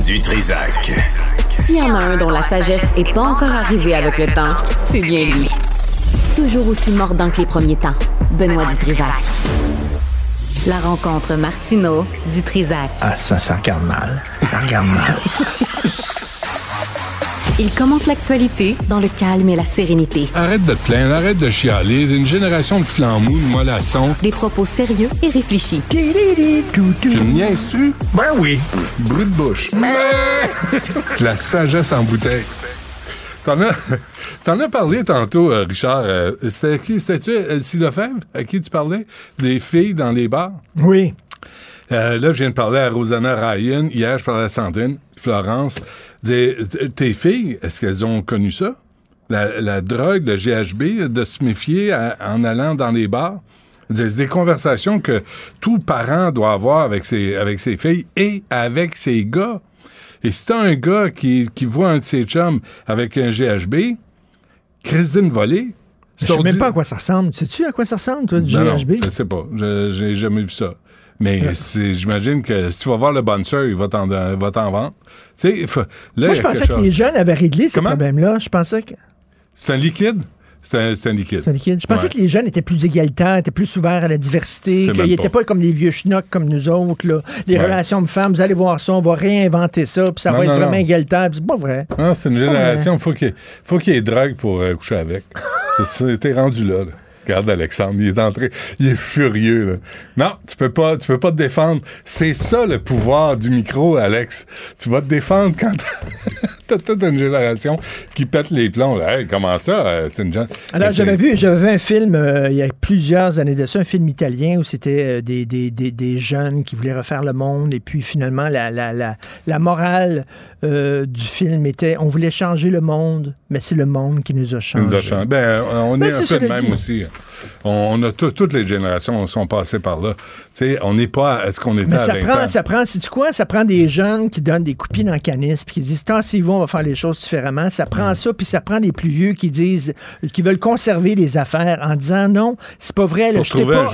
du Trisac. S'il y en a un dont la sagesse est pas encore arrivée avec le temps, c'est bien lui. Toujours aussi mordant que les premiers temps, Benoît Dutrisac. La rencontre Martino du Trisac. Ah, ça, ça regarde mal. Ça regarde mal. Il commente l'actualité dans le calme et la sérénité. Arrête de te plaindre, arrête de chialer. Une génération de flambous, de mollassons. Des propos sérieux et réfléchis. Tu me niaises-tu? Ben oui. Brut de bouche. La sagesse en bouteille. T'en as, t'en as parlé tantôt, euh, Richard. Euh, c'était qui? C'était-tu Elsie Lefebvre à qui tu parlais? Des filles dans les bars? Oui. Euh, là, je viens de parler à Rosanna Ryan. Hier, je parlais à Sandrine, Florence. Des- tes filles, est-ce qu'elles ont connu ça? La, la drogue, le GHB, de se méfier à- en allant dans les bars? C'est des conversations que tout parent doit avoir avec ses, avec ses filles et avec ses gars. Et si t'as un gars qui, qui voit un de ses chums avec un GHB, Christine volée, Je sais même pas à quoi ça ressemble. Sais-tu à quoi ça ressemble, toi, du non, non, GHB? je sais pas. Je- J'ai jamais vu ça. Mais j'imagine que si tu vas voir le bonsoir, il va t'en vendre. Tu sais, il faut- là, Moi, il je pensais que chose. les jeunes avaient réglé ce problème-là. Je pensais que. C'est un liquide? C'est un, liquide. C'est un liquide. Je pensais Ouais. que les jeunes étaient plus égalitaires, étaient plus ouverts à la diversité, qu'ils n'étaient pas. comme les vieux schnocks comme nous autres. Là. Les Ouais. relations de femmes, vous allez voir ça, on va réinventer ça, puis ça Non, va être vraiment non. égalitaire. C'est pas vrai. Non, c'est une génération, faut qu'il faut qu'il y ait drogue pour euh, coucher avec. T'es rendu là, là. Regarde Alexandre, il est entré, il est furieux. Là. Non, tu peux pas, tu peux pas te défendre. C'est ça le pouvoir du micro, Alex. Tu vas te défendre quand t'as toute une génération qui pète les plombs. Là. Hey, comment ça euh, C'est une Alors, j'avais c'est- vu, j'avais vu un film euh, il y a plusieurs années de ça, un film italien où c'était euh, des, des, des, des jeunes qui voulaient refaire le monde et puis finalement la, la, la, la morale euh, du film était on voulait changer le monde, mais c'est le monde qui nous a changé. nous a changé. Ben, on Ben, est c'est un peu de le même dit. aussi. On, on a tout- toutes les générations sont passées par là. Tu sais, on n'est pas à ce qu'on était Mais à ça 20 prend, ans. ça prend, sais-tu quoi? Ça prend des jeunes qui donnent des coupines le canis puis qui disent, tassez-vous, on va faire les choses différemment. Ça prend ça, puis ça prend des plus vieux qui disent, qui veulent conserver les affaires en disant, non, c'est pas vrai, là, j'étais trouver pas,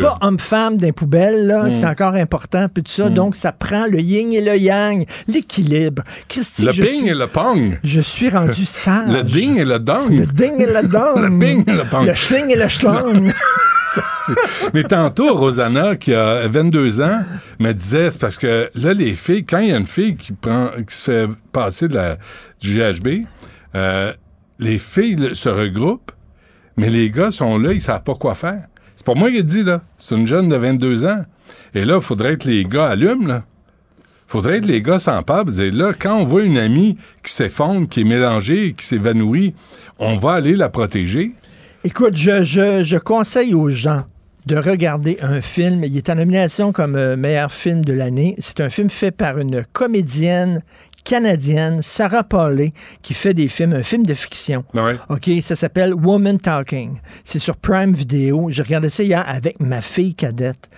pas homme-femme d'un poubelle, là, c'est encore important, puis tout ça. Donc, ça prend le yin et le yang, l'équilibre. Christy, Le je ping suis, et le pong. je suis rendu sage. Le ding et le dong. Le ding et le dong. Le ping et le pong. Le schling et le schlong. Mais tantôt, Rosanna, qui a 22 ans, me disait, c'est parce que là, les filles, quand il y a une fille qui prend, qui se fait passer du GHB, euh, les filles se regroupent, mais les gars sont là, ils savent pas quoi faire. C'est pas moi qui ai dit, là. C'est une jeune de 22 ans. Et là, il faudrait que les gars allument, là. Faudrait que les gars s'emparent et là, quand on voit une amie qui s'effondre, qui est mélangée, qui s'évanouit, on va aller la protéger. Écoute, je, je, je conseille aux gens de regarder un film. Il est en nomination comme euh, meilleur film de l'année. C'est un film fait par une comédienne canadienne, Sarah Paulet, qui fait des films, un film de fiction. Ouais. OK, ça s'appelle Woman Talking. C'est sur Prime Video. J'ai regardé ça hier avec ma fille cadette.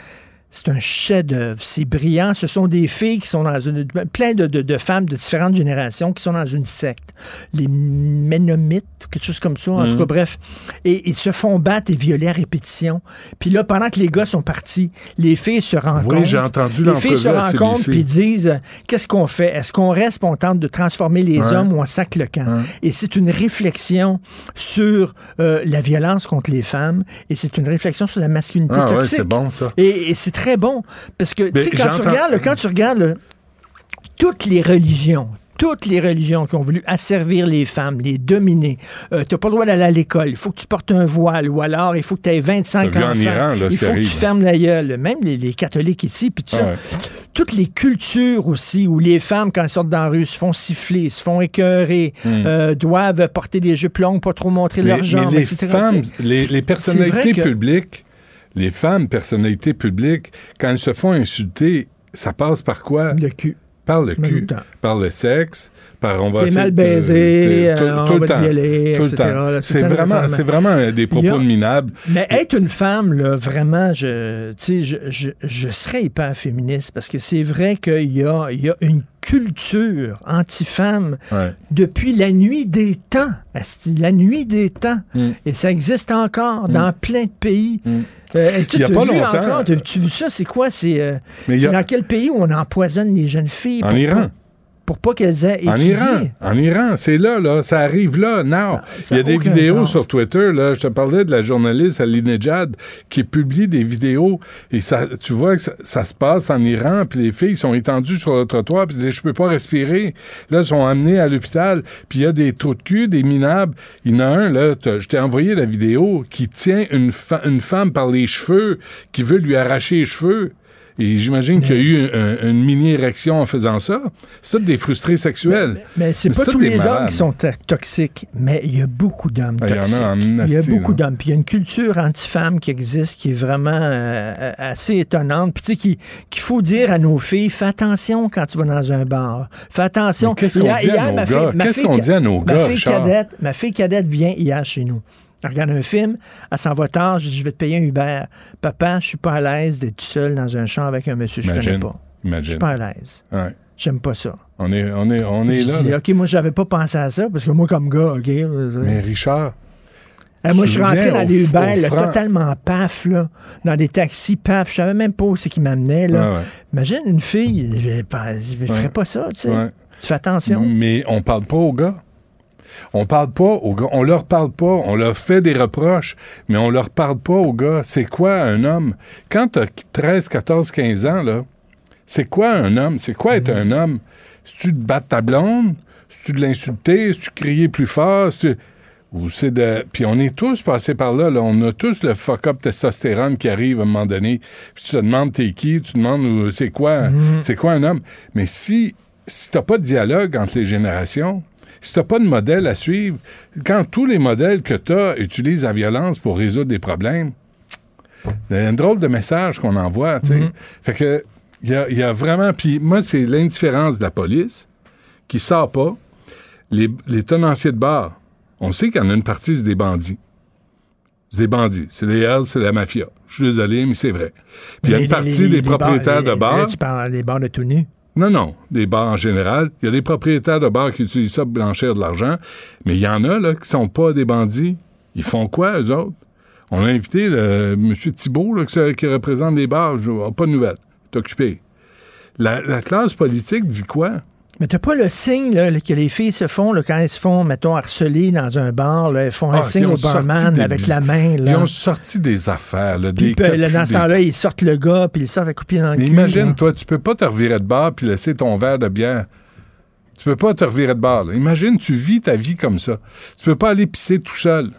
C'est un chef-d'œuvre. C'est brillant. Ce sont des filles qui sont dans une. plein de, de- de femmes de différentes générations qui sont dans une secte. Les Ménomites, quelque chose comme ça. En Mhm. tout cas, bref. Et ils se font battre et violer à répétition. Puis là, pendant que les gars sont partis, les filles se rencontrent. Oui, j'ai entendu Les filles se rencontrent puis disent euh, qu'est-ce qu'on fait? Est-ce qu'on reste on tente de transformer les Ouais. hommes ou on sac le camp? Et c'est une réflexion sur euh, la violence contre les femmes et c'est une réflexion sur la masculinité Ah ouais, toxique. c'est bon, ça. Et, et c'est très bon parce que tu sais, quand tu regardes, quand tu regardes là, toutes les religions. Toutes les religions qui ont voulu asservir les femmes, les dominer. Euh, tu n'as pas le droit d'aller à l'école. Il faut que tu portes un voile. Ou alors, il faut que tu aies 25 T'as vu en enfants. Iran, là, ce il faut que tu fermes la gueule. Même les, les catholiques ici, puis tout ça Ah ouais. toutes les cultures aussi où les femmes, quand elles sortent dans la rue, se font siffler, se font écœurer, euh, doivent porter des jupes longues, pas trop montrer Hmm. Mais jambes, les etc. femmes, les, les personnalités que- publiques, les femmes personnalités publiques, quand elles se font insulter, ça passe par quoi? Le cul. Par le cul, par le sexe, par on va T'es mal baisé, tout, euh, tout on le va temps, violer, tout etc., C'est tout le temps, vraiment, vraiment. c'est vraiment des propos a- minables. Mais être une femme, là, vraiment, je, tu sais, je, je, je serais hyper féministe parce que c'est vrai qu'il y a, il y a une culture anti-femme Ouais. depuis la nuit des temps. asti, La nuit des temps. Mm. Et ça existe encore dans plein de pays. Euh, tu Il y a pas vu longtemps- encore, tu vu ça? C'est quoi? C'est euh, a- dans quel pays où on empoisonne les jeunes filles? En? Iran. Pour pas qu'elles aient En étudié. Iran, en Iran, c'est là, là, ça arrive là, non. ça Il y a a des vidéos sens. sur Twitter, là, je te parlais de la journaliste Aline Nejad qui publie des vidéos et ça, tu vois que ça, ça se passe en Iran, puis les filles sont étendues sur le trottoir, puis disent je peux pas respirer. Là, elles sont amenées à l'hôpital, puis il y a des trous de cul, des minables. Il y en a un là, je t'ai envoyé la vidéo qui tient une, une femme par les cheveux, qui veut lui arracher les cheveux. Et j'imagine qu'il y a eu un- une mini-érection en faisant ça. C'est des frustrés sexuels. Mais c'est Mais pas c'est tous les hommes qui sont to- toxiques, mais il y a beaucoup d'hommes il y en a toxiques. il y a beaucoup d'hommes. Puis il y a une culture anti-femme qui existe qui est vraiment euh, assez étonnante. Puis tu sais, qui- qu'il faut dire à nos filles, fais attention quand tu vas dans un bar. Fais attention. Qu'est-ce qu'on dit à nos gars? Qu'est-ce qu'on dit à nos gars, Ma fille cadette vient hier chez nous. Elle regarde un film, elle s'en va tard, je dis, je vais te payer un Uber. Papa, je suis pas à l'aise d'être tout seul dans un champ avec un monsieur que je connais pas. Je Imagine. suis pas à l'aise. Ouais. J'aime pas ça. On est, on est, on est Je là. dis, là. OK, moi, j'avais pas pensé à ça, parce que moi, comme gars, OK. Mais Richard, eh, moi, je suis rentré dans des Uber, là, totalement paf, là, dans des taxis, paf. Je savais même pas où c'est qui m'amenait, là. Ouais. Imagine une fille, je ne ferais Ouais. pas ça, tu sais. Tu fais attention. mais on parle pas aux gars. On parle pas aux gars. On leur parle pas. On leur fait des reproches, mais on leur parle pas aux gars. C'est quoi un homme? Quand t'as 13, 14, 15 ans, là, c'est quoi un homme? C'est quoi être un homme? Si tu te battre ta blonde? Si tu de l'insulter? Si tu crier plus fort? Si tu- Ou c'est de. Puis on est tous passés par là, là. On a tous le fuck-up testostérone qui arrive à un moment donné. Puis tu te demandes t'es qui, tu te demandes euh, c'est quoi, c'est quoi un homme? Mais si, si t'as pas de dialogue entre les générations, si t'as pas de modèle à suivre, quand tous les modèles que t'as utilisent la violence pour résoudre des problèmes, c'est un drôle de message qu'on envoie, tu sais. Fait que, il y a, il y a vraiment. Puis moi, c'est l'indifférence de la police qui sort pas. Les, les tenanciers de bar, on sait qu'il y en a une partie, c'est des bandits. C'est des bandits. C'est les Hells, c'est la mafia. Je suis désolé, mais c'est vrai. Puis il y a une les- partie les- des propriétaires bars- de bars. Tu parles des bars de tout nu. Non, non, des bars en général. Il y a des propriétaires de bars qui utilisent ça pour blanchir de l'argent, mais il y en a là, qui sont pas des bandits. Ils font quoi, eux autres? On a invité le, M. Thibault, là, qui, représente les bars. N'ai pas de nouvelles. T'es occupé. La classe politique dit quoi? Mais t'as pas le signe là, que les filles se font là, quand elles se font, mettons, harceler dans un bar. Là, elles font un Ah, signe au barman des avec la main. Ils ont sorti des affaires, là, Puis, des puis, là, copus, dans ce des- temps-là, ils sortent le gars, puis ils sortent à couper dans le Mais cul. imagine, là. toi, tu peux pas te revirer de bar puis laisser ton verre de bière. Tu peux pas te revirer de bar. Imagine, tu vis ta vie comme ça. Tu peux pas aller pisser tout seul.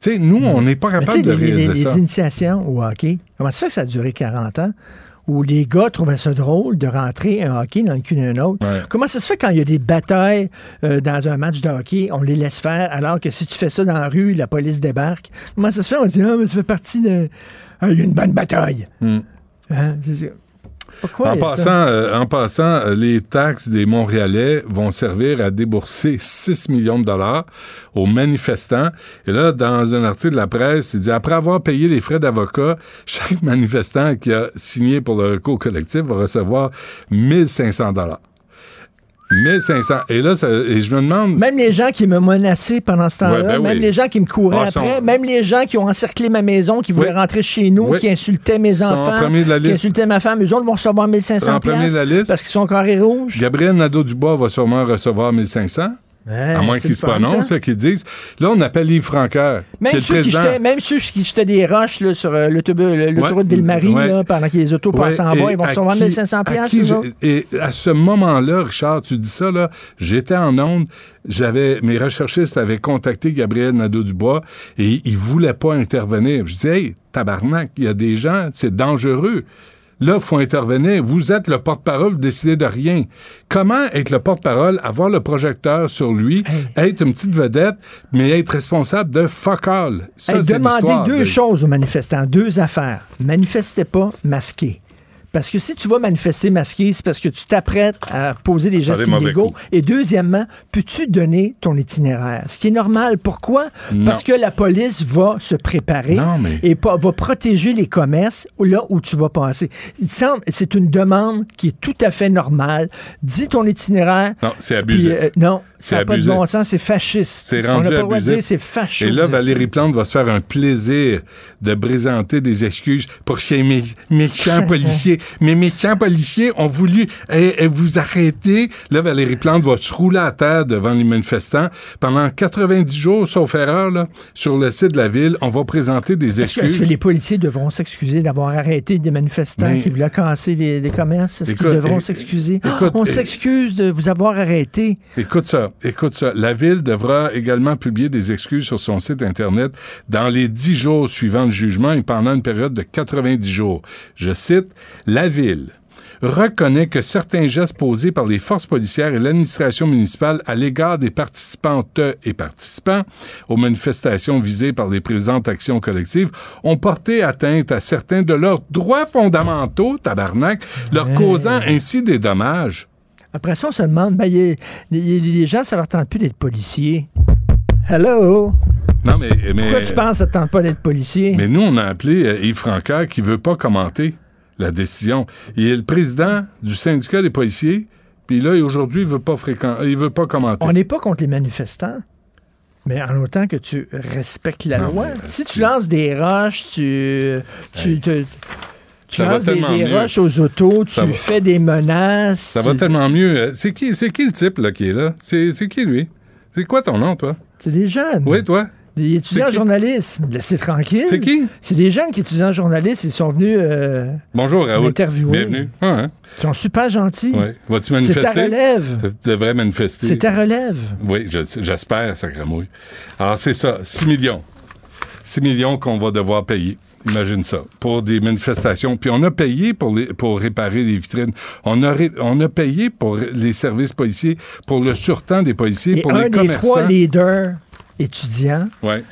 Tu sais, nous, on n'est pas capable de les, les- réaliser les ça. initiations au hockey, comment ça fait que ça a duré 40 ans? Où les gars trouvaient ça drôle de rentrer un hockey dans le cul d'un autre. Ouais. Comment ça se fait quand il y a des batailles euh, dans un match de hockey, on les laisse faire, alors que si tu fais ça dans la rue, la police débarque? Comment ça se fait? On dit, ah, mais ça fait partie de. Ah, il y a une bonne bataille. Hmm. Hein? Pourquoi? En passant, ça? euh, en passant, euh, les taxes des Montréalais vont servir à débourser 6 millions de dollars aux manifestants. Et là, dans un article de la presse, il dit après avoir payé les frais d'avocat, chaque manifestant qui a signé pour le recours collectif va recevoir 1500 dollars. 1500. Et là, ça- et je me demande. Même les gens qui me menaçaient pendant ce temps-là, Ouais, ben même oui. les gens qui me couraient Ah, après, sont- même les gens qui ont encerclé ma maison, qui voulaient Oui. rentrer chez nous, Oui. qui insultaient mes Sont en enfants, premier de la qui liste. insultaient ma femme, eux autres vont recevoir 1500 En premier de la liste. parce qu'ils sont carrés rouges. Gabriel Nadeau-Dubois va sûrement recevoir 1500. À moins qu'ils se prononcent, qu'ils disent. Là, on appelle Yves Franqueur. Même ceux, qui jetaient, même ceux qui jetaient des roches là, sur euh, l'autoroute Ouais. Là, pendant que les autos passent en bas, ils vont recevoir qui- 1500 à piastres. Et à ce moment-là, Richard, tu dis ça, là, j'étais en onde, j'avais, mes recherchistes avaient contacté Gabriel Nadeau-Dubois et il voulait pas intervenir. Je dis, hey, tabarnak, il y a des gens, c'est dangereux. Là, il faut intervenir. Vous êtes le porte-parole, vous décidez de rien. Comment être le porte-parole, avoir le projecteur sur lui, être une petite vedette, mais être responsable de fuck all? Ça, Hey, demandez deux de- choses aux manifestants, deux affaires. Manifestez pas masqué. Parce que si tu vas manifester masqué, c'est parce que tu t'apprêtes à poser des gestes illégaux. Et deuxièmement, peux-tu donner ton itinéraire? Ce qui est normal. Pourquoi? Non. Parce que la police va se préparer Non, mais- et va protéger les commerces là où tu vas passer. Il semble, c'est une demande qui est tout à fait normale. Dis ton itinéraire. Non, c'est puis, abusif. euh, non, C'est ça n'a pas de bon sens, c'est fasciste. C'est On rendu n'a pas le droit de abusif. dire c'est fasciste. Et là, Valérie Plante va se faire un plaisir de présenter des excuses pour ces mé- méchants policiers. Mes méchants policiers ont voulu eh, eh, vous arrêter. Là, Valérie Plante va se rouler à terre devant les manifestants. Pendant 90 jours, sauf erreur, là, sur le site de la ville, on va présenter des Est-ce que, excuses. est-ce que les policiers devront s'excuser d'avoir arrêté des manifestants Mais- qui voulaient casser les, les commerces? Est-ce qu'ils devront s'excuser? On s'excuse de vous avoir arrêté. Écoute ça, écoute ça. La Ville devra également publier des excuses sur son site Internet dans les 10 jours suivant le jugement et pendant une période de 90 jours. Je cite, La Ville reconnaît que certains gestes posés par les forces policières et l'administration municipale à l'égard des participantes et participants aux manifestations visées par les présentes actions collectives ont porté atteinte à certains de leurs droits fondamentaux, tabarnak, leur causant ainsi des dommages. Après ça, on se demande, ben, y y les gens, ça leur tente plus d'être policiers. Hello? Non, mais, mais Pourquoi tu penses que ça te tente pas d'être policier? Mais nous, on a appelé euh, Yves Francaire qui veut pas commenter la décision. Il est le président du syndicat des policiers, puis là, aujourd'hui, il veut pas fréquent... il veut pas commenter. On n'est pas contre les manifestants, mais en autant que tu respectes la Non, loi. Si tu lances des roches, tu, tu, Hey. te- tu Ça lances des, roches aux autos, tu va- fais des menaces. Ça tu- va tellement mieux. Euh, C'est qui, c'est qui le type là, qui est là? C'est qui, lui? C'est quoi ton nom, toi? C'est des jeunes. Oui, toi? Des étudiants C'est qui? journalistes. Laissez tranquille. C'est qui? C'est des jeunes qui étudiants journalistes. Ils sont venus euh, Bonjour, Raoul. m'interviewer. Bienvenue. Ah, hein? Ils sont super gentils. Ouais. Vas-tu C'est ta manifester? relève. Tu devrais manifester. C'est ta relève. Oui, je- j'espère, sacramouille. Alors, c'est ça, 6 millions. 6 millions qu'on va devoir payer. Imagine ça, pour des manifestations. Puis on a payé pour, les, pour réparer les vitrines. On a, ré- on a payé pour les services policiers, pour le surtemps des policiers, Et pour un les des commerçants. trois leaders étudiants, Ouais,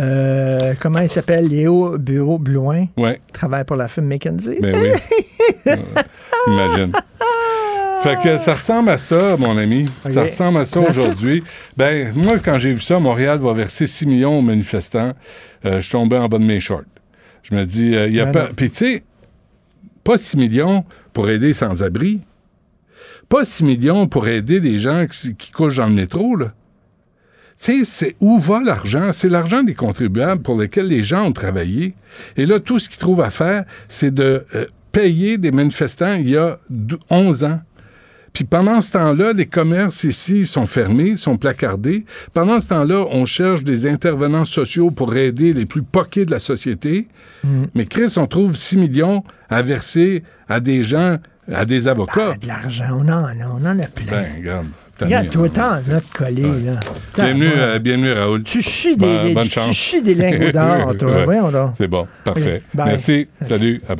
euh, comment il s'appelle? Léo Bureau Blouin, ouais, travaille pour la firme McKenzie. ben oui. Imagine. Fait que ça ressemble à ça, mon ami. Ça ressemble à ça aujourd'hui. Ben, moi, quand j'ai vu ça, Montréal va verser 6 millions aux manifestants. Euh, je suis tombé en bas de mes shorts. Je me dis, euh, il y a Ben pas. Puis, tu sais, pas 6 millions pour aider les sans-abri. Pas 6 millions pour aider les gens qui, qui couchent dans le métro, là. Tu sais, c'est où va l'argent? C'est l'argent des contribuables pour lesquels les gens ont travaillé. Et là, tout ce qu'ils trouvent à faire, c'est de euh, payer des manifestants il y a dou- 11 ans. Puis pendant ce temps-là, les commerces ici sont fermés, sont placardés. Pendant ce temps-là, on cherche des intervenants sociaux pour aider les plus poqués de la société. Mais Chris, on trouve 6 millions à verser à des gens, à des avocats. Ah, de l'argent, on en a, on en a plein. Ben, regarde. Regarde, toi, t'en as collé, là. Bienvenue, T'en- euh, bienvenue, Raoul. Tu chies des, bonne tu chance. chies des lingots d'or, toi. Ouais. Voyons donc. C'est bon, parfait. Merci. Salut. À.